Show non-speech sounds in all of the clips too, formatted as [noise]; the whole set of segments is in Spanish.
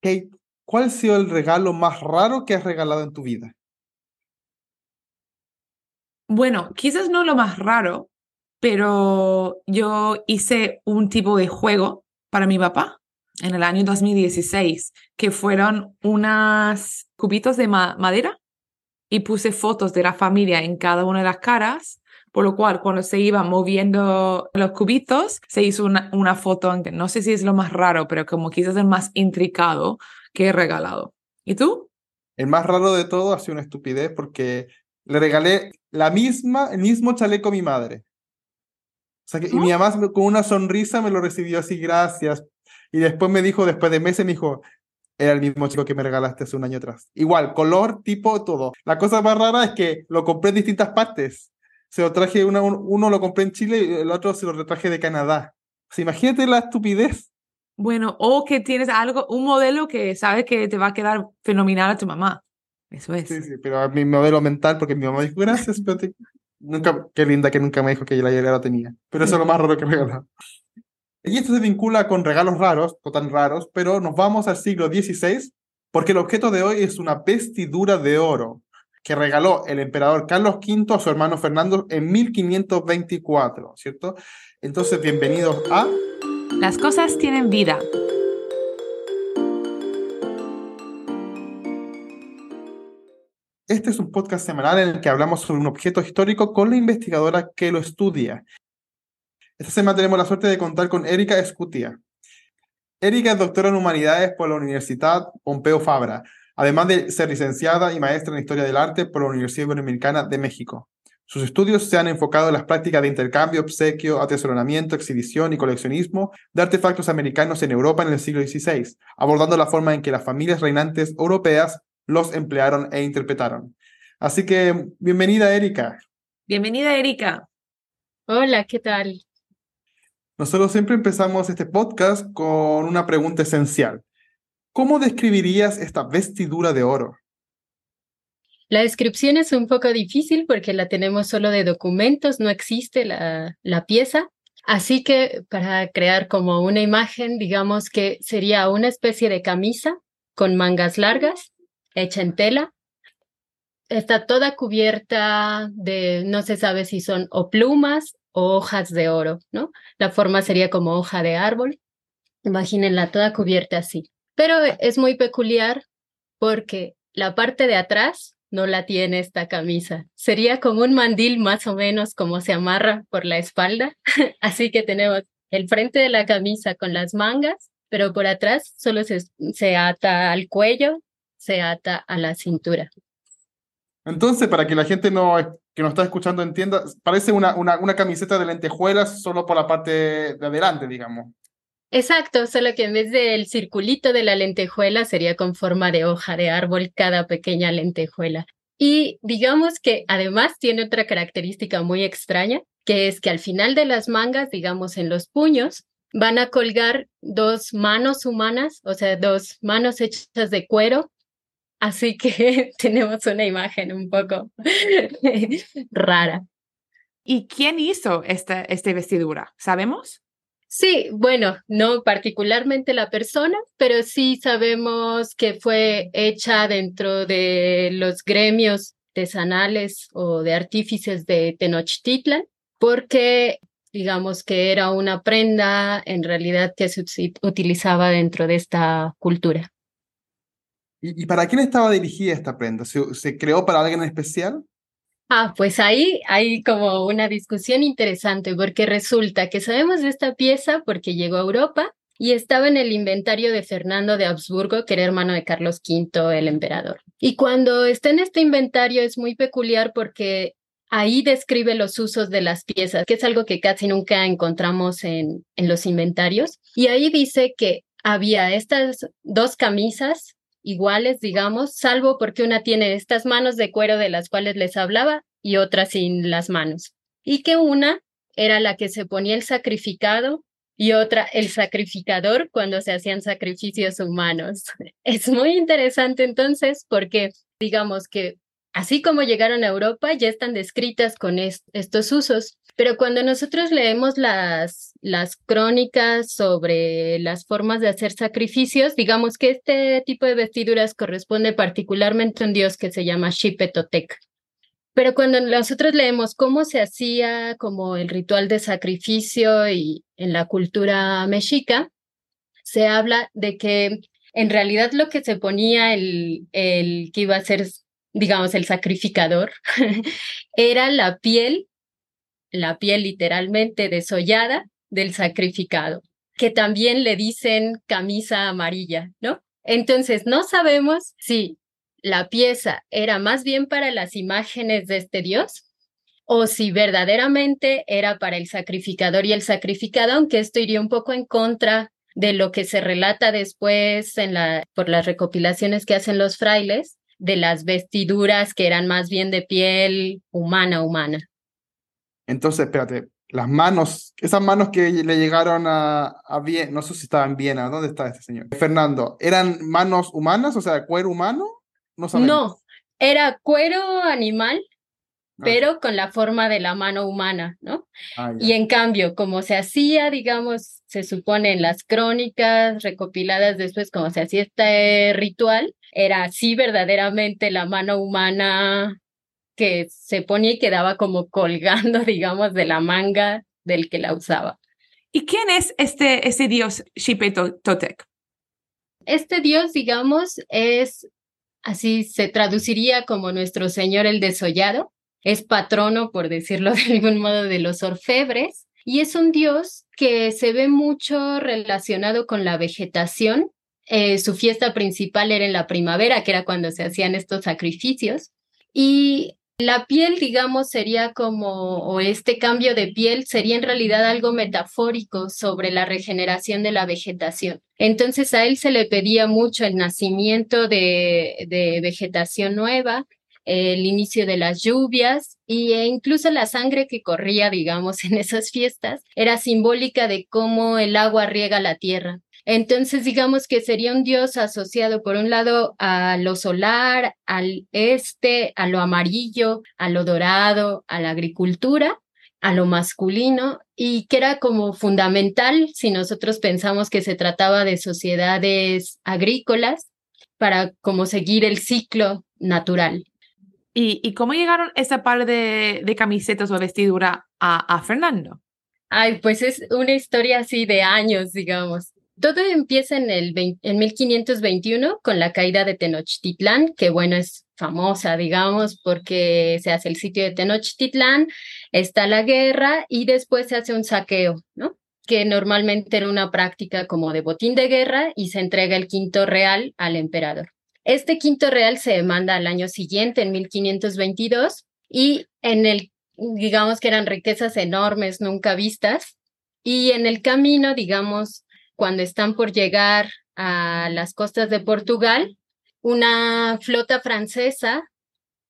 Kate, ¿cuál ha sido el regalo más raro que has regalado en tu vida? Bueno, quizás no lo más raro, pero yo hice un tipo de juego para mi papá en el año 2016, que fueron unos cubitos de madera y puse fotos de la familia en cada una de las caras, por lo cual cuando se iban moviendo los cubitos, se hizo una, una foto, no sé si es lo más raro, pero como quizás el más intricado que he regalado. ¿Y tú? El más raro de todo ha sido una estupidez porque le regalé la misma, el mismo chaleco a mi madre. O sea que, Y mi mamá con una sonrisa me lo recibió así, gracias. Y después me dijo, después de meses, me dijo, era el mismo chico que me regalaste hace un año atrás. Igual, color, tipo, todo. La cosa más rara es que lo compré en distintas partes. Se lo traje, una, uno lo compré en Chile y el otro se lo retraje de Canadá. O sea, imagínate la estupidez. Bueno, o que tienes algo, un modelo que sabes que te va a quedar fenomenal a tu mamá. Eso es. Sí, sí, pero a mi modelo mental, porque mi mamá dijo, gracias, pero nunca, qué linda que nunca me dijo que la ya la tenía. Pero eso es lo más raro que me regaló. Y esto se vincula con regalos raros, no tan raros, pero nos vamos al siglo XVI, porque el objeto de hoy es una vestidura de oro que regaló el emperador Carlos V a su hermano Fernando en 1524, ¿cierto? Entonces, bienvenidos a... Las cosas tienen vida. Este es un podcast semanal en el que hablamos sobre un objeto histórico con la investigadora que lo estudia. Esta semana tenemos la suerte de contar con Erika Escutia. Erika es doctora en Humanidades por la Universidad Pompeu Fabra, además de ser licenciada y maestra en Historia del Arte por la Universidad Iberoamericana de México. Sus estudios se han enfocado en las prácticas de intercambio, obsequio, atesoramiento, exhibición y coleccionismo de artefactos americanos en Europa en el siglo XVI, abordando la forma en que las familias reinantes europeas los emplearon e interpretaron. Así que, bienvenida, Erika. Bienvenida, Erika. Hola, ¿qué tal? Nosotros siempre empezamos este podcast con una pregunta esencial. ¿Cómo describirías esta vestidura de oro? La descripción es un poco difícil porque la tenemos solo de documentos, no existe la, la pieza. Así que para crear como una imagen, digamos que sería una especie de camisa con mangas largas, hecha en tela. Está toda cubierta de, no se sabe si son o plumas hojas de oro, ¿no? La forma sería como hoja de árbol. Imagínenla toda cubierta así. Pero es muy peculiar porque la parte de atrás no la tiene esta camisa. Sería como un mandil más o menos como se amarra por la espalda. [laughs] así que tenemos el frente de la camisa con las mangas, pero por atrás solo se, se ata al cuello, se ata a la cintura. Entonces, para que la gente no, que nos está escuchando entienda, parece una, una, una camiseta de lentejuelas solo por la parte de adelante, digamos. Exacto, solo que en vez del circulito de la lentejuela sería con forma de hoja de árbol cada pequeña lentejuela. Y digamos que además tiene otra característica muy extraña, que es que al final de las mangas, digamos en los puños, van a colgar dos manos humanas, o sea, dos manos hechas de cuero Así que [laughs] tenemos una imagen un poco [laughs] rara. ¿Y quién hizo esta, esta vestidura? ¿Sabemos? Sí, bueno, no particularmente la persona, pero sí sabemos que fue hecha dentro de los gremios artesanales o de artífices de Tenochtitlan, porque digamos que era una prenda en realidad que se utilizaba dentro de esta cultura. ¿Y, para quién estaba dirigida esta prenda? ¿Se, creó para alguien especial? Ah, pues ahí hay como una discusión interesante porque resulta que sabemos de esta pieza porque llegó a Europa y estaba en el inventario de Fernando de Habsburgo, que era hermano de Carlos V, el emperador. Y cuando está en este inventario es muy peculiar porque ahí describe los usos de las piezas, que es algo que casi nunca encontramos en, en los inventarios. Y ahí dice que había estas dos camisas iguales, digamos, salvo porque una tiene estas manos de cuero de las cuales les hablaba y otra sin las manos. Y que una era la que se ponía el sacrificado y otra el sacrificador cuando se hacían sacrificios humanos. [laughs] Es muy interesante entonces porque digamos que así como llegaron a Europa ya están descritas con estos usos, Pero cuando nosotros leemos las, las crónicas sobre las formas de hacer sacrificios, digamos que este tipo de vestiduras corresponde particularmente a un dios que se llama Xipetotec. Pero cuando nosotros leemos cómo se hacía como el ritual de sacrificio y en la cultura mexica, se habla de que en realidad lo que se ponía el, el que iba a ser, digamos, el sacrificador, [laughs] era la piel la piel literalmente desollada del sacrificado, que también le dicen camisa amarilla, ¿no? Entonces, no sabemos si la pieza era más bien para las imágenes de este Dios o si verdaderamente era para el sacrificador y el sacrificado, aunque esto iría un poco en contra de lo que se relata después por las recopilaciones que hacen los frailes, de las vestiduras que eran más bien de piel humana, humana. Entonces, espérate, las manos, esas manos que le llegaron a, a Viena, no sé si estaban en Viena, ¿dónde está este señor? Fernando, ¿eran manos humanas, o sea, cuero humano? No, no era cuero animal, ah. pero con la forma de la mano humana, ¿no? Ah, y en cambio, como se hacía, digamos, se supone en las crónicas recopiladas después, como se hacía este ritual, era así verdaderamente la mano humana que se ponía y quedaba como colgando, [laughs] digamos, de la manga del que la usaba. ¿Y quién es este, ese dios Totec? Este dios, digamos, es, así se traduciría como nuestro señor el desollado, es patrono, por decirlo [laughs] de algún modo, de los orfebres, y es un dios que se ve mucho relacionado con la vegetación. Eh, su fiesta principal era en la primavera, que era cuando se hacían estos sacrificios. Y la piel, digamos, sería como, o este cambio de piel sería en realidad algo metafórico sobre la regeneración de la vegetación. Entonces a él se le pedía mucho el nacimiento de, de vegetación nueva, el inicio de las lluvias e incluso la sangre que corría, digamos, [laughs] en esas fiestas era simbólica de cómo el agua riega la tierra. Entonces, digamos que sería un dios asociado, por un lado, a lo solar, al este, a lo amarillo, a lo dorado, a la agricultura, a lo masculino, y que era como fundamental si nosotros pensamos que se trataba de sociedades agrícolas para como seguir el ciclo natural. ¿Y, cómo llegaron esa par de, camisetas o vestidura a, a Fernando? Ay, pues es una historia así de años, digamos. Todo empieza en, el en 1521 con la caída de Tenochtitlán, que bueno, es famosa, digamos, porque se hace el sitio de Tenochtitlán, está la guerra y después se hace un saqueo, ¿no? que normalmente era una práctica como de botín de guerra y se entrega el quinto real al emperador. Este quinto real se demanda al año siguiente, en 1522, y en el, digamos que eran riquezas enormes, nunca vistas, y en el camino, digamos, cuando están por llegar a las costas de Portugal, una flota francesa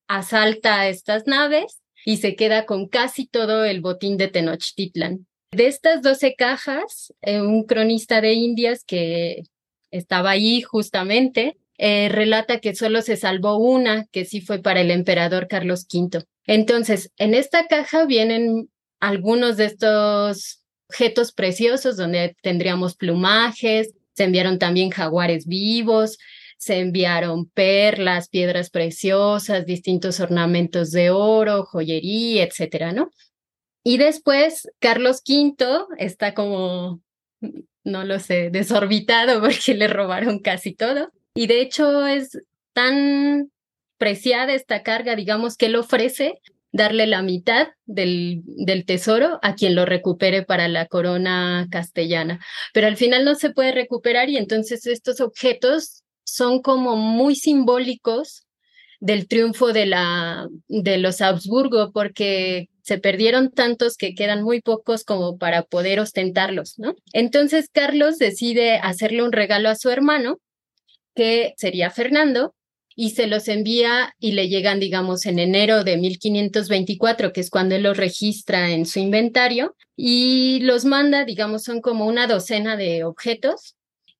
asalta estas naves y se queda con casi todo el botín de Tenochtitlan. De estas 12 cajas, eh, un cronista de Indias que estaba ahí justamente, eh, relata que solo se salvó una, que sí fue para el emperador Carlos V. Entonces, en esta caja vienen algunos de estos objetos preciosos donde tendríamos plumajes, se enviaron también jaguares vivos, se enviaron perlas, piedras preciosas, distintos ornamentos de oro, joyería, etcétera, ¿no? Y después Carlos V está como, no lo sé, desorbitado [laughs] porque le robaron casi todo. Y de hecho es tan preciada esta carga, digamos, que él ofrece darle la mitad del, del, tesoro a quien lo recupere para la corona castellana. Pero al final no se puede recuperar y entonces estos objetos son como muy simbólicos del triunfo de, la, de los Habsburgo porque se perdieron tantos que quedan muy pocos como para poder ostentarlos, ¿no? Entonces Carlos decide hacerle un regalo a su hermano, que sería Fernando, y se los envía y le llegan, digamos, en enero de 1524, que es cuando él los registra en su inventario, y los manda, digamos, son como una docena de objetos,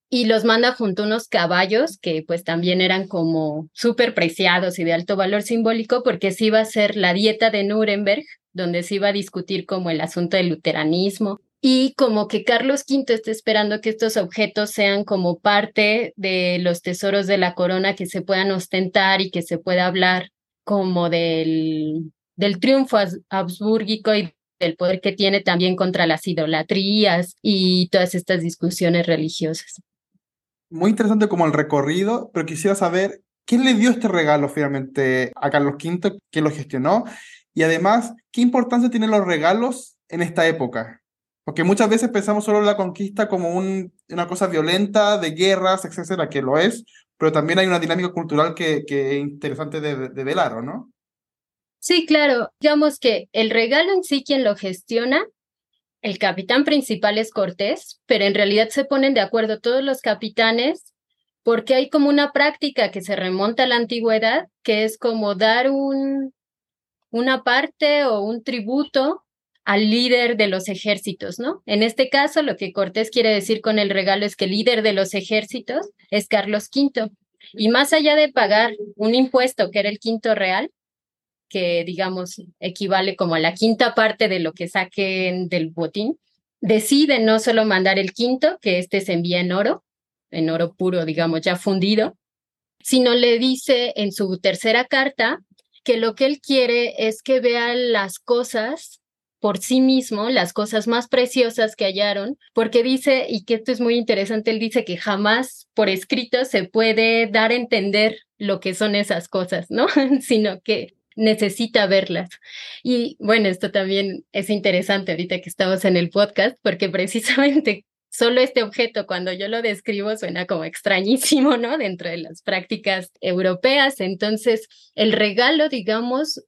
y los manda junto a unos caballos que pues también eran como súper preciados y de alto valor simbólico, porque sí iba a ser la dieta de Nuremberg donde se iba a discutir como el asunto del luteranismo y como que Carlos V está esperando que estos objetos sean como parte de los tesoros de la corona que se puedan ostentar y que se pueda hablar como del, del triunfo habsburgico y del poder que tiene también contra las idolatrías y todas estas discusiones religiosas. Muy interesante como el recorrido, pero quisiera saber quién le dio este regalo finalmente a Carlos V, quién lo gestionó y además qué importancia tienen los regalos en esta época. Porque muchas veces pensamos solo en la conquista como una cosa violenta, de guerras, etcétera, que lo es, pero también hay una dinámica cultural que, es interesante de, velar, ¿no? Sí, claro. Digamos que el regalo en sí, quien lo gestiona, el capitán principal es Cortés, pero en realidad se ponen de acuerdo todos los capitanes porque hay como una práctica que se remonta a la antigüedad, que es como dar un, una parte o un tributo al líder de los ejércitos, ¿no? En este caso, lo que Cortés quiere decir con el regalo es que el líder de los ejércitos es Carlos V. Y más allá de pagar un impuesto, que era el quinto real, que digamos equivale como a la quinta parte de lo que saquen del botín, decide no solo mandar el quinto, que este se envía en oro, en oro puro, digamos, ya fundido, sino le dice en su tercera carta que lo que él quiere es que vean las cosas por sí mismo las cosas más preciosas que hallaron, porque dice, y que esto es muy interesante, él dice que jamás por escrito se puede dar a entender lo que son esas cosas, ¿no? [laughs] Sino que necesita verlas. Y bueno, esto también es interesante ahorita que estamos en el podcast, porque precisamente [laughs] solo este objeto, cuando yo lo describo, suena como extrañísimo, ¿no? Dentro de las prácticas europeas. Entonces, el regalo, digamos,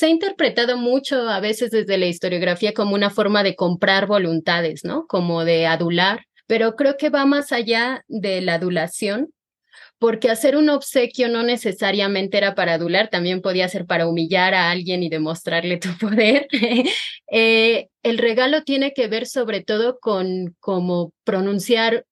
se ha interpretado mucho a veces desde la historiografía como una forma de comprar voluntades, ¿no? Como de adular, pero creo que va más allá de la adulación, porque hacer un obsequio no necesariamente era para adular, también podía ser para humillar a alguien y demostrarle tu [laughs] poder. Eh, el regalo tiene que ver sobre todo con como pronunciar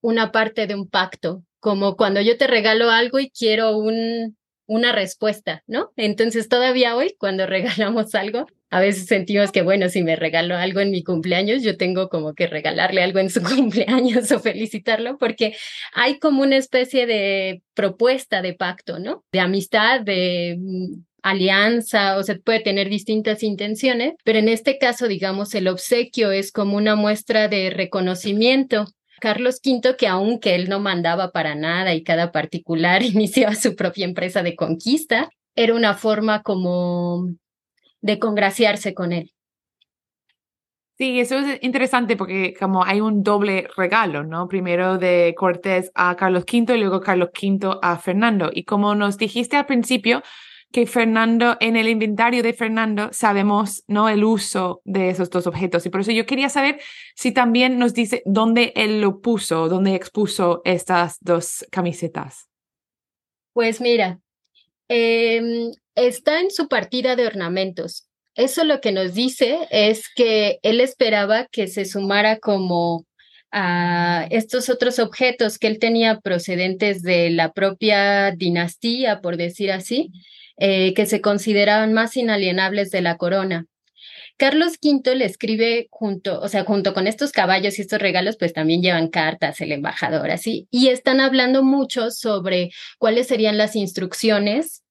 una parte de un pacto, como cuando yo te regalo algo y quiero un, una respuesta, ¿no? Entonces todavía hoy, cuando [laughs] regalamos algo, a veces sentimos que, bueno, si me regalo algo en mi cumpleaños, yo tengo como que regalarle algo en su [laughs] cumpleaños o felicitarlo, porque hay como una especie de propuesta de pacto, ¿no? De amistad, de mm, alianza, o sea, puede tener distintas intenciones, pero en este caso, digamos, el obsequio es como una muestra de reconocimiento Carlos V, que aunque él no mandaba para nada y cada particular [laughs] iniciaba su propia empresa de conquista, era una forma como de congraciarse con él. Sí, eso es interesante porque como hay un doble regalo, ¿no? Primero de Cortés a Carlos V y luego Carlos V a Fernando. Y como nos dijiste al principio, que Fernando, en el inventario de Fernando, sabemos ¿no? el uso de esos dos objetos. Y por eso yo quería saber si también nos dice dónde él lo puso, dónde expuso estas dos camisetas. Pues mira, em, está en su partida de ornamentos. Eso lo que nos dice es que él esperaba que se sumara como a estos otros objetos que él tenía procedentes de la propia dinastía, por decir así, eh, que se consideraban más inalienables de la corona. Carlos V le escribe junto, o sea, junto con estos caballos y estos regalos, pues también llevan cartas el embajador, así, y están hablando mucho sobre cuáles serían las instrucciones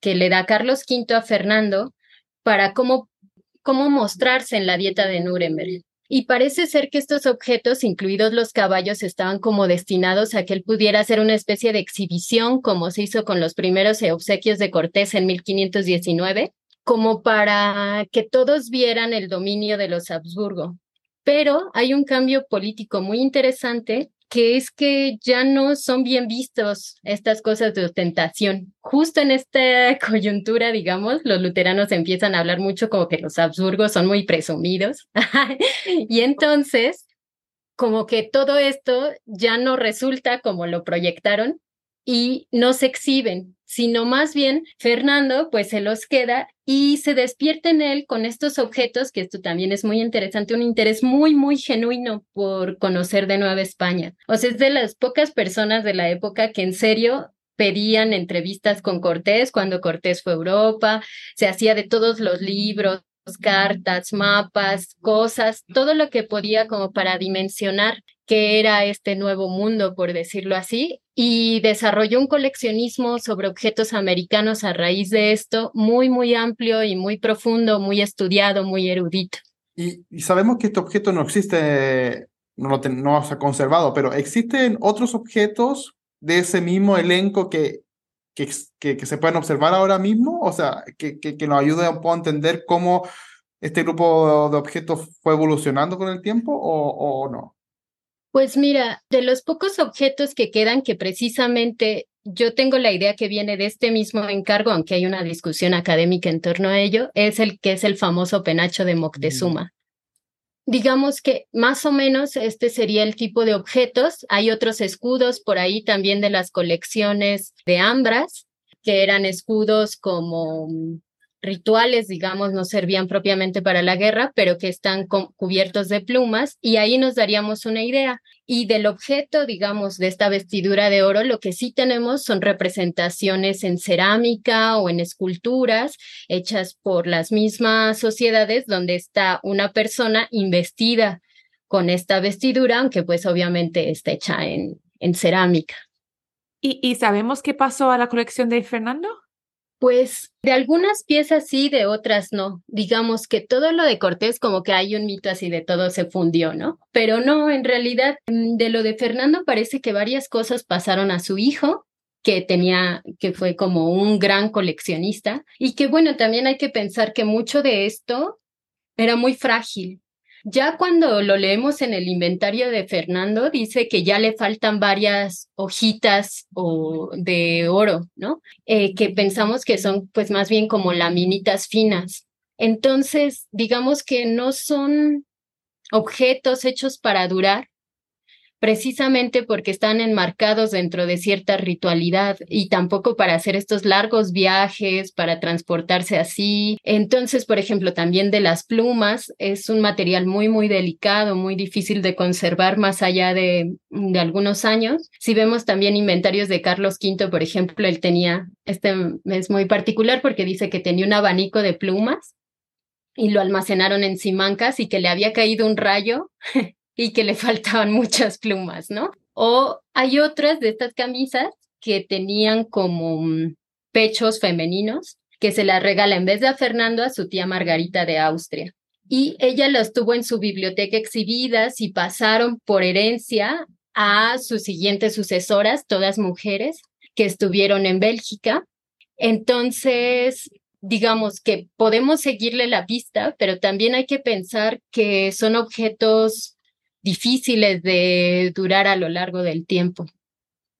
que le da Carlos V a Fernando para cómo, cómo mostrarse en la dieta de Nuremberg. Y parece ser que estos objetos, incluidos los caballos, estaban como destinados a que él pudiera hacer una especie de exhibición, como se hizo con los primeros obsequios de Cortés en 1519, como para que todos vieran el dominio de los Habsburgo. Pero hay un cambio político muy interesante que es que ya no son bien vistos estas cosas de ostentación. Justo en esta [laughs] coyuntura, digamos, los luteranos empiezan a hablar mucho como que los Habsburgos son muy presumidos. [laughs] y entonces, como que todo esto ya no resulta como lo proyectaron y no se exhiben, sino más bien Fernando pues se los queda y se despierta en él con estos objetos, que esto también es muy interesante, un interés muy, muy genuino por conocer de Nueva España. O sea, es de las pocas personas de la época que en serio pedían entrevistas con Cortés cuando Cortés fue a Europa, se hacía de todos los libros, cartas, mapas, cosas, todo lo que podía como para dimensionar qué era este nuevo mundo, por decirlo así, y desarrolló un coleccionismo sobre objetos americanos a raíz de esto, muy, muy amplio y muy profundo, muy estudiado, muy erudito. Y, sabemos que este objeto no existe, no, se ha conservado, pero ¿existen otros objetos de ese mismo elenco que que, que, se pueden observar ahora mismo, o sea, que, que, nos ayude a entender cómo este grupo de objetos fue evolucionando con el tiempo o, o no. Pues mira, de los pocos objetos que quedan que precisamente yo tengo la idea que viene de este mismo encargo, aunque hay una discusión académica en torno a ello, es el que es el famoso penacho de Moctezuma digamos que más o menos este sería el tipo de objetos. Hay otros escudos por ahí también de las colecciones de Ambras, que eran escudos como rituales, digamos, no servían propiamente para la guerra, pero que están cubiertos de plumas y ahí nos daríamos una idea. Y del objeto, digamos, de esta vestidura de oro, lo que sí tenemos son representaciones en cerámica o en esculturas hechas por las mismas sociedades donde está una persona investida con esta vestidura, aunque pues obviamente está hecha en, en cerámica. ¿Y, ¿Y sabemos qué pasó a la colección de Fernando? Pues de algunas piezas sí, de otras no. Digamos que todo lo de Cortés como que hay un mito así de todo se fundió, ¿no? Pero no, en realidad mm, de lo de Fernando parece que varias cosas pasaron a su hijo que tenía, que fue como un gran coleccionista y que bueno, también hay que pensar que mucho de esto era muy frágil, ya cuando lo leemos en el inventario de Fernando, dice que ya le faltan varias hojitas o de oro, ¿no? Eh, que pensamos que son pues más bien como laminitas finas. Entonces, digamos que no son objetos hechos para durar, precisamente porque están enmarcados dentro de cierta ritualidad y tampoco para hacer estos largos viajes, para transportarse así. Entonces, por ejemplo, también de las plumas, es un material muy, muy delicado, muy difícil de conservar más allá de, de algunos años. Si vemos también inventarios de Carlos V, por ejemplo, él tenía, este es muy particular porque dice que tenía un abanico de plumas y lo almacenaron en Simancas y que le había caído un rayo y que le [laughs] faltaban muchas plumas, ¿no? O hay otras de estas camisas que tenían como mm, pechos femeninos que se las regala en vez de a Fernando a su tía Margarita de Austria. Y ella los tuvo en su biblioteca exhibidas y pasaron por herencia a sus siguientes sucesoras, todas mujeres que estuvieron en Bélgica. Entonces, digamos que podemos seguirle la pista, pero también hay que pensar que son objetos difíciles de durar a lo largo del tiempo.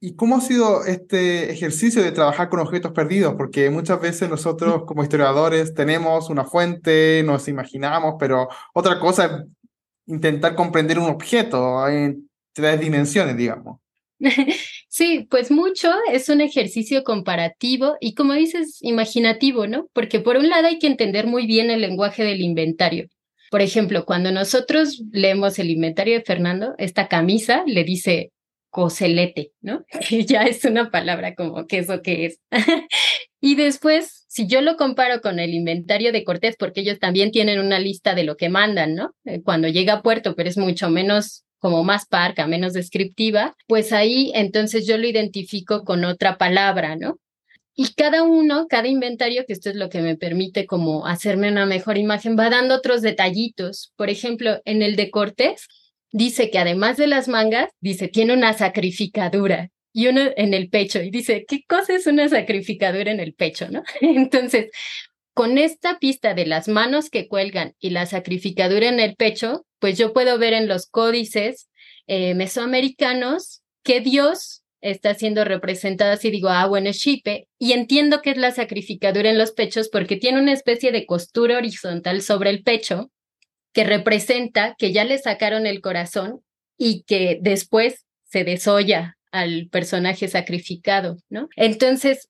¿Y cómo ha sido este ejercicio de trabajar con objetos perdidos? Porque muchas veces nosotros como historiadores tenemos una fuente, nos imaginamos, pero otra cosa es intentar comprender un objeto en tres dimensiones, digamos. [laughs] Sí, pues mucho es un ejercicio comparativo y como dices, imaginativo, ¿no? Porque por un lado hay que entender muy bien el lenguaje del inventario. Por ejemplo, cuando nosotros leemos el inventario de Fernando, esta camisa le dice coselete, ¿no? [laughs] Que ya es una palabra como que eso que es. [laughs] y después, si yo lo comparo con el inventario de Cortés, porque ellos también tienen una lista de lo que mandan, ¿no? Eh, cuando llega a puerto, pero es mucho menos como más parca, menos descriptiva, pues ahí entonces yo lo identifico con otra palabra, ¿no? Y cada uno, cada inventario, que esto es lo que me permite como hacerme una mejor imagen, va dando otros detallitos. Por ejemplo, en el de Cortés, dice que además de las mangas, dice, tiene una sacrificadura y uno en el pecho. Y dice, ¿qué cosa es una sacrificadura en el pecho? ¿No? [laughs] Entonces, con esta pista de las manos que cuelgan y la sacrificadura en el pecho, pues yo puedo ver en los códices eh, mesoamericanos que Dios está siendo representada así, digo, ah, bueno, es Shipe, y entiendo que es la sacrificadura en los pechos porque tiene una especie de costura horizontal sobre el pecho que representa que ya le sacaron el corazón y que después se desolla al personaje sacrificado, ¿no? Entonces,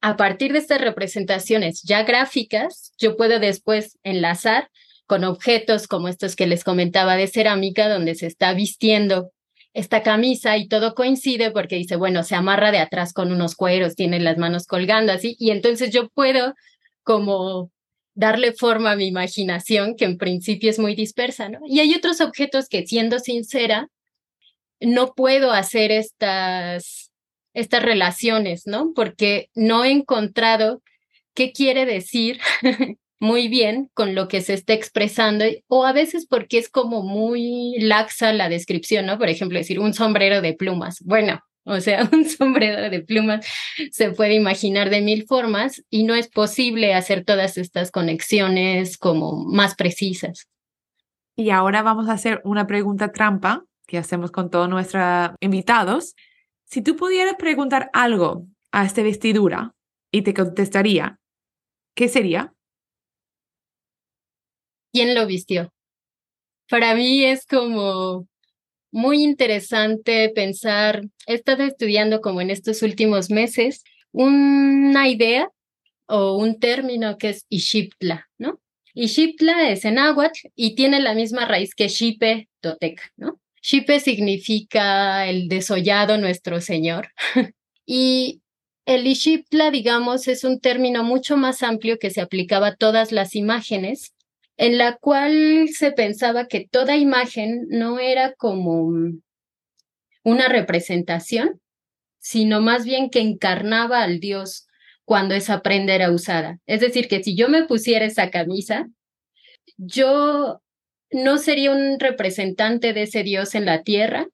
a partir de estas representaciones ya gráficas, yo puedo después enlazar con objetos como estos que les comentaba de cerámica, donde se está vistiendo esta camisa y todo coincide porque dice, bueno, se amarra de atrás con unos cueros, tiene las manos colgando así, y entonces yo puedo como darle forma a mi imaginación, que en principio es muy dispersa, ¿no? Y hay otros objetos que, siendo sincera, no puedo hacer estas, estas relaciones, ¿no? Porque no he encontrado qué quiere decir [laughs] muy bien con lo que se está expresando, o a veces porque es como muy laxa la descripción, ¿no? Por ejemplo, decir un sombrero de plumas. Bueno, o sea, [laughs] un sombrero de plumas se puede imaginar de mil formas y no es posible hacer todas estas conexiones como más precisas. Y ahora vamos a hacer una pregunta trampa que hacemos con todos nuestros invitados. Si tú pudieras preguntar algo a esta vestidura y te contestaría, ¿qué sería? ¿Quién lo vistió? Para mí es como muy interesante pensar, he estado estudiando como en estos últimos meses una idea o un término que es Ixiptla, ¿no? Ixiptla es en náhuatl y tiene la misma raíz que Xipe Totec, ¿no? Xipe significa el desollado nuestro Señor. [laughs] y el Ixiptla, digamos, es un término mucho más amplio que se aplicaba a todas las imágenes en la cual se pensaba que toda imagen no era como una representación, sino más bien que encarnaba al Dios cuando esa prenda era usada. Es decir, que si yo me pusiera esa camisa, yo no sería un representante de ese Dios en la tierra,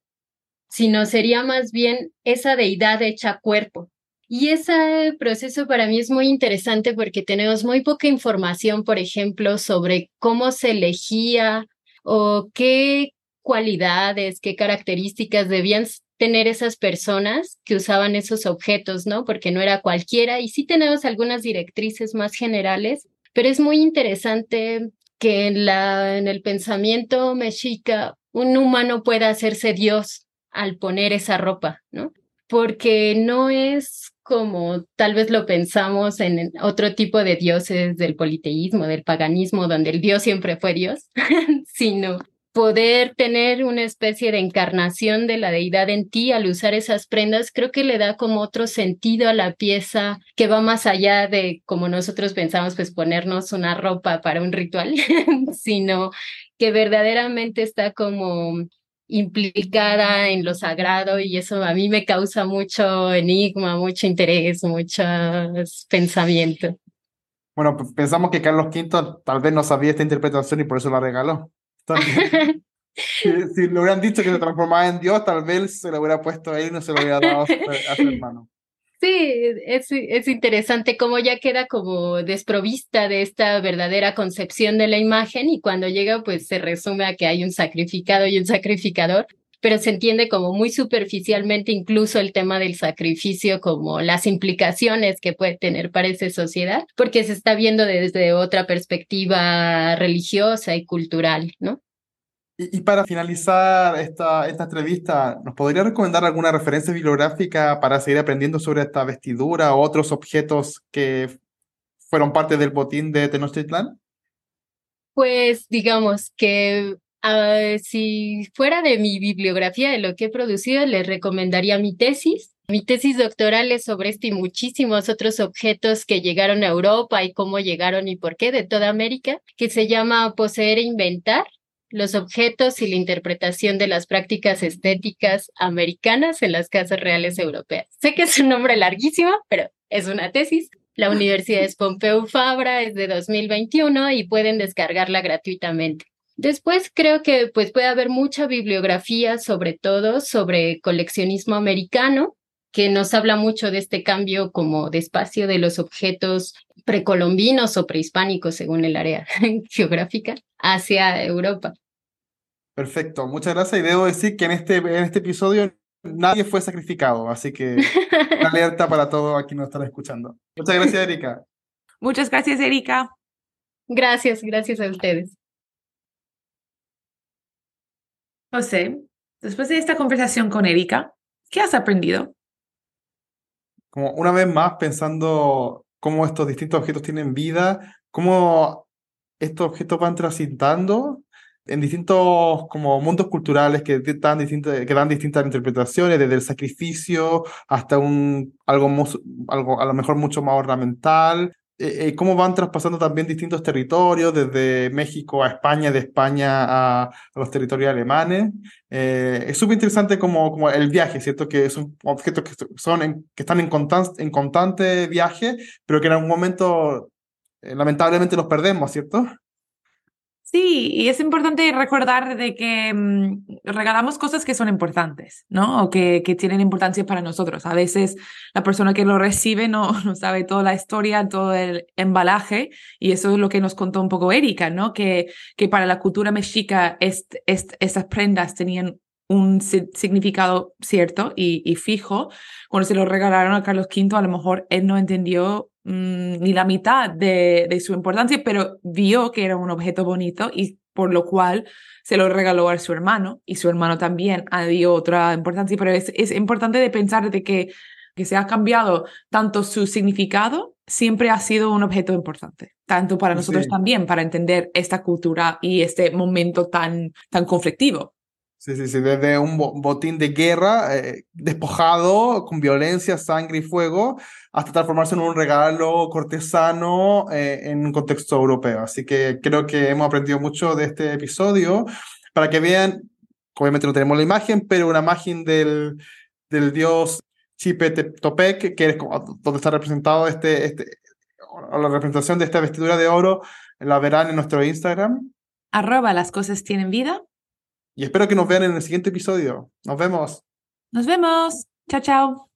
sino sería más bien esa deidad hecha cuerpo, y ese proceso para mí es muy interesante porque tenemos muy poca información, por ejemplo, sobre cómo se elegía o qué cualidades, qué características debían tener esas personas que usaban esos objetos, ¿no? Porque no era cualquiera y sí tenemos algunas directrices más generales, pero es muy interesante que en, la, en el pensamiento mexica un humano pueda hacerse Dios al poner esa ropa, ¿no? Porque no es como tal vez lo pensamos en otro tipo de dioses del politeísmo, del paganismo, donde el dios siempre fue Dios, [laughs] sino poder tener una especie de encarnación de la deidad en ti al usar esas prendas, creo que le da como otro sentido a la pieza que va más allá de como nosotros pensamos, pues ponernos una ropa para un ritual, [laughs] sino que verdaderamente está como implicada en lo sagrado y eso a mí me causa mucho enigma, mucho interés, muchos pensamientos. Bueno, pensamos que Carlos V tal vez no sabía esta interpretación y por eso la regaló. [laughs] si, le hubieran dicho que se transformaba en Dios, tal vez se lo hubiera puesto a él y no se lo hubiera dado a su [laughs] hermano. Sí, es, es interesante cómo ya queda como desprovista de esta verdadera concepción de la imagen y cuando llega pues se resume a que hay un sacrificado y un sacrificador, pero se entiende como muy superficialmente incluso el tema del sacrificio como las implicaciones que puede tener para esa sociedad, porque se está viendo desde otra perspectiva religiosa y cultural, ¿no? Y, para finalizar esta, esta entrevista, ¿nos podría recomendar alguna referencia bibliográfica para seguir aprendiendo sobre esta vestidura o otros objetos que fueron parte del botín de Tenochtitlan? Pues digamos que ah, si fuera de mi bibliografía de lo que he producido, les recomendaría mi tesis. Mi tesis doctoral es sobre este y muchísimos otros objetos que llegaron a Europa y cómo llegaron y por qué de toda América, que se llama Poseer e Inventar los objetos y la interpretación de las prácticas estéticas americanas en las casas reales europeas. Sé que es un nombre larguísimo, pero es una tesis. La Universidad es Pompeu Fabra, es de 2021 y pueden descargarla gratuitamente. Después creo que pues puede haber mucha bibliografía, sobre todo sobre coleccionismo americano, que nos habla mucho de este cambio como de espacio de los objetos precolombinos o prehispánicos, según el área [laughs] geográfica, hacia Europa. Perfecto, muchas gracias. Y debo decir que en este, en este episodio nadie fue sacrificado, así que [laughs] alerta para todos aquí nos están escuchando. Muchas gracias, Erika. Muchas gracias, Erika. Gracias, gracias a ustedes. José, después de esta conversación con Erika, ¿qué has aprendido? Como una vez más pensando cómo estos distintos objetos tienen vida, cómo estos objetos van transitando en distintos como mundos culturales que dan, distintas, que dan distintas interpretaciones, desde el sacrificio hasta un, algo, algo a lo mejor mucho más ornamental, eh, eh, cómo van traspasando también distintos territorios, desde México a España, de España a, los territorios alemanes. Eh, es súper interesante como, como el viaje, ¿cierto? Que son objetos que, son que están en, constante, en constante viaje, pero que en algún momento lamentablemente los perdemos, ¿cierto? Sí, y es importante recordar de que mm, regalamos cosas que son importantes, ¿no? O que, que, tienen importancia para nosotros. A veces la persona que lo recibe no, [laughs] no sabe toda la historia, todo el embalaje, y eso es lo que nos contó un poco Erika, ¿no? Que, que para la cultura mexica estas prendas tenían un significado cierto y, y, fijo. Cuando se lo regalaron a Carlos V, a lo mejor él no entendió Mm, ni la mitad de, de, su importancia, pero vio que era un objeto bonito y por lo cual se lo regaló a su hermano y su hermano también dio otra importancia, pero es, es importante de pensar de que, que se ha cambiado tanto su significado, siempre ha sido un objeto importante, tanto para nosotros también, para entender esta cultura y este momento tan, tan conflictivo. Sí, sí, sí, desde un botín de guerra eh, despojado con violencia, sangre y fuego, hasta transformarse en un regalo cortesano eh, en un contexto europeo. Así que creo que hemos aprendido mucho de este episodio para que vean, obviamente no tenemos la imagen, pero una imagen del, del dios Chipe Topec, que es donde está representado este, este, la representación de esta vestidura de oro, la verán en nuestro Instagram. Arroba las cosas tienen vida. Y espero que nos vean en el siguiente episodio. Nos vemos. Nos vemos. Chao, chao.